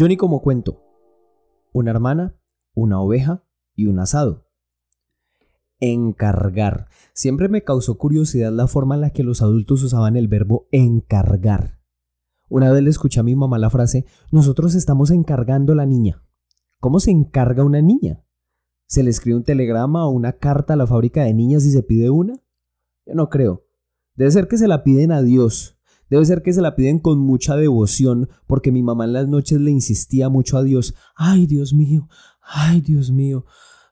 Ni como cuento. Una hermana, una oveja y un asado. Encargar. Siempre me causó curiosidad la forma en la que los adultos usaban el verbo encargar. Una vez le escuché a mi mamá la frase, nosotros estamos encargando a la niña. ¿Cómo se encarga una niña? ¿Se le escribe un telegrama o una carta a la fábrica de niñas y se pide una? Yo no creo. Debe ser que se la piden a Dios. Debe ser que se la piden con mucha devoción, porque mi mamá en las noches le insistía mucho a Dios. Ay, Dios mío, ay, Dios mío,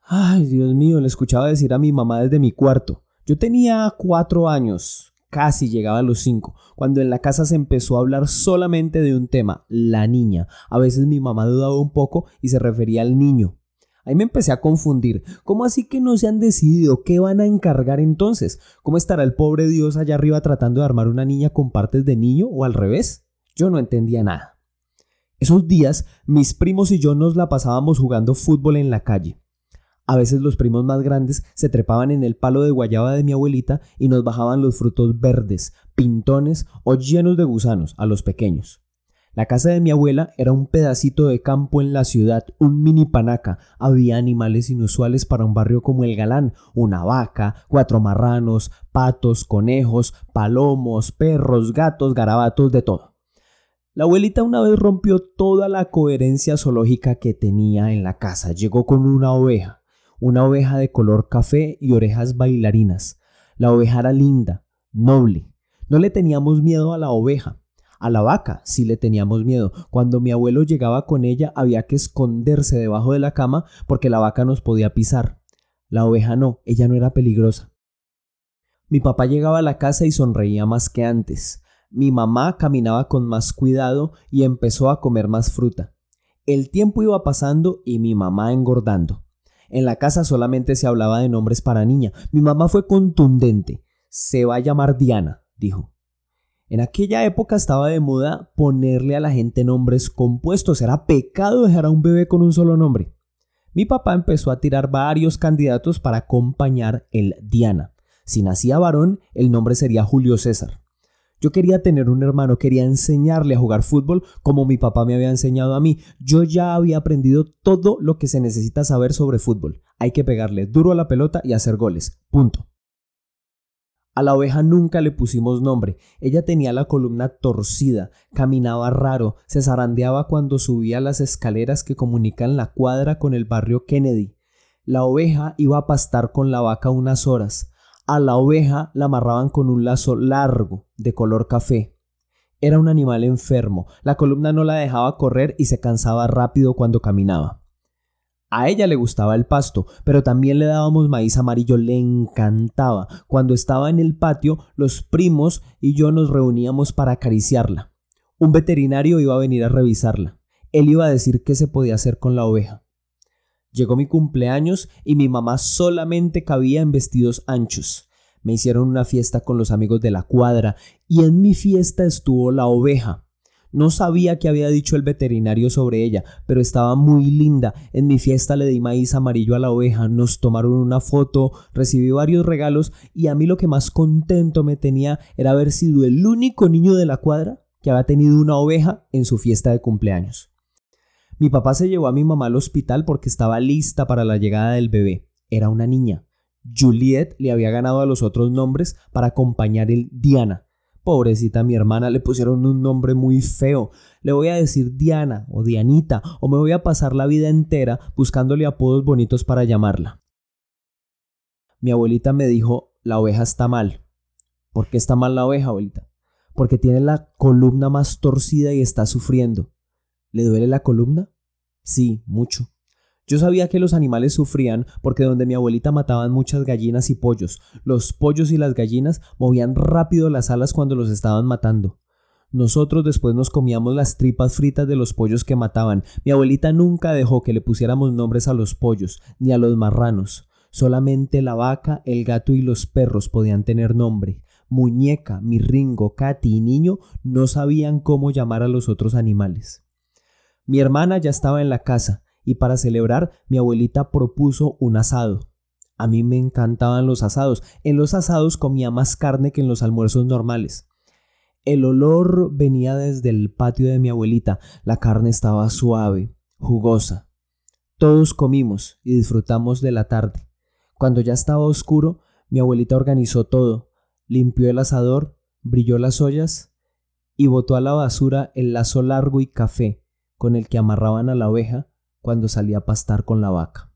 ay, Dios mío, le escuchaba decir a mi mamá desde mi cuarto. Yo tenía cuatro años, casi llegaba a los cinco, cuando en la casa se empezó a hablar solamente de un tema, la niña. A veces mi mamá dudaba un poco y se refería al niño. Ahí me empecé a confundir. ¿Cómo así que no se han decidido? ¿Qué van a encargar entonces? ¿Cómo estará el pobre Dios allá arriba tratando de armar una niña con partes de niño o al revés? Yo no entendía nada. Esos días mis primos y yo nos la pasábamos jugando fútbol en la calle. A veces los primos más grandes se trepaban en el palo de guayaba de mi abuelita y nos bajaban los frutos verdes, pintones o llenos de gusanos a los pequeños. La casa de mi abuela era un pedacito de campo en la ciudad, un mini panaca. Había animales inusuales para un barrio como el Galán, una vaca, cuatro marranos, patos, conejos, palomos, perros, gatos, garabatos, de todo. La abuelita una vez rompió toda la coherencia zoológica que tenía en la casa. Llegó con una oveja, una oveja de color café y orejas bailarinas. La oveja era linda, noble. No le teníamos miedo a la oveja. A la vaca sí le teníamos miedo. Cuando mi abuelo llegaba con ella había que esconderse debajo de la cama porque la vaca nos podía pisar. La oveja no, ella no era peligrosa. Mi papá llegaba a la casa y sonreía más que antes. Mi mamá caminaba con más cuidado y empezó a comer más fruta. El tiempo iba pasando y mi mamá engordando. En la casa solamente se hablaba de nombres para niña. Mi mamá fue contundente. Se va a llamar Diana, dijo. En aquella época estaba de moda ponerle a la gente nombres compuestos. Era pecado dejar a un bebé con un solo nombre. Mi papá empezó a tirar varios candidatos para acompañar el Diana. Si nacía varón, el nombre sería Julio César. Yo quería tener un hermano, quería enseñarle a jugar fútbol como mi papá me había enseñado a mí. Yo ya había aprendido todo lo que se necesita saber sobre fútbol. Hay que pegarle duro a la pelota y hacer goles. Punto. A la oveja nunca le pusimos nombre. Ella tenía la columna torcida, caminaba raro, se zarandeaba cuando subía las escaleras que comunican la cuadra con el barrio Kennedy. La oveja iba a pastar con la vaca unas horas. A la oveja la amarraban con un lazo largo, de color café. Era un animal enfermo, la columna no la dejaba correr y se cansaba rápido cuando caminaba. A ella le gustaba el pasto, pero también le dábamos maíz amarillo, le encantaba. Cuando estaba en el patio, los primos y yo nos reuníamos para acariciarla. Un veterinario iba a venir a revisarla. Él iba a decir qué se podía hacer con la oveja. Llegó mi cumpleaños y mi mamá solamente cabía en vestidos anchos. Me hicieron una fiesta con los amigos de la cuadra y en mi fiesta estuvo la oveja. No sabía qué había dicho el veterinario sobre ella, pero estaba muy linda. En mi fiesta le di maíz amarillo a la oveja, nos tomaron una foto, recibí varios regalos y a mí lo que más contento me tenía era haber sido el único niño de la cuadra que había tenido una oveja en su fiesta de cumpleaños. Mi papá se llevó a mi mamá al hospital porque estaba lista para la llegada del bebé. Era una niña. Juliet le había ganado a los otros nombres para acompañar el Diana, Pobrecita mi hermana, le pusieron un nombre muy feo. Le voy a decir Diana o Dianita o me voy a pasar la vida entera buscándole apodos bonitos para llamarla. Mi abuelita me dijo, la oveja está mal. ¿Por qué está mal la oveja, abuelita? Porque tiene la columna más torcida y está sufriendo. ¿Le duele la columna? Sí, mucho. Yo sabía que los animales sufrían porque donde mi abuelita mataban muchas gallinas y pollos. Los pollos y las gallinas movían rápido las alas cuando los estaban matando. Nosotros después nos comíamos las tripas fritas de los pollos que mataban. Mi abuelita nunca dejó que le pusiéramos nombres a los pollos, ni a los marranos. Solamente la vaca, el gato y los perros podían tener nombre. Muñeca, mirringo, Katy y niño no sabían cómo llamar a los otros animales. Mi hermana ya estaba en la casa y para celebrar mi abuelita propuso un asado. A mí me encantaban los asados. En los asados comía más carne que en los almuerzos normales. El olor venía desde el patio de mi abuelita. La carne estaba suave, jugosa. Todos comimos y disfrutamos de la tarde. Cuando ya estaba oscuro, mi abuelita organizó todo, limpió el asador, brilló las ollas y botó a la basura el lazo largo y café con el que amarraban a la oveja cuando salía a pastar con la vaca.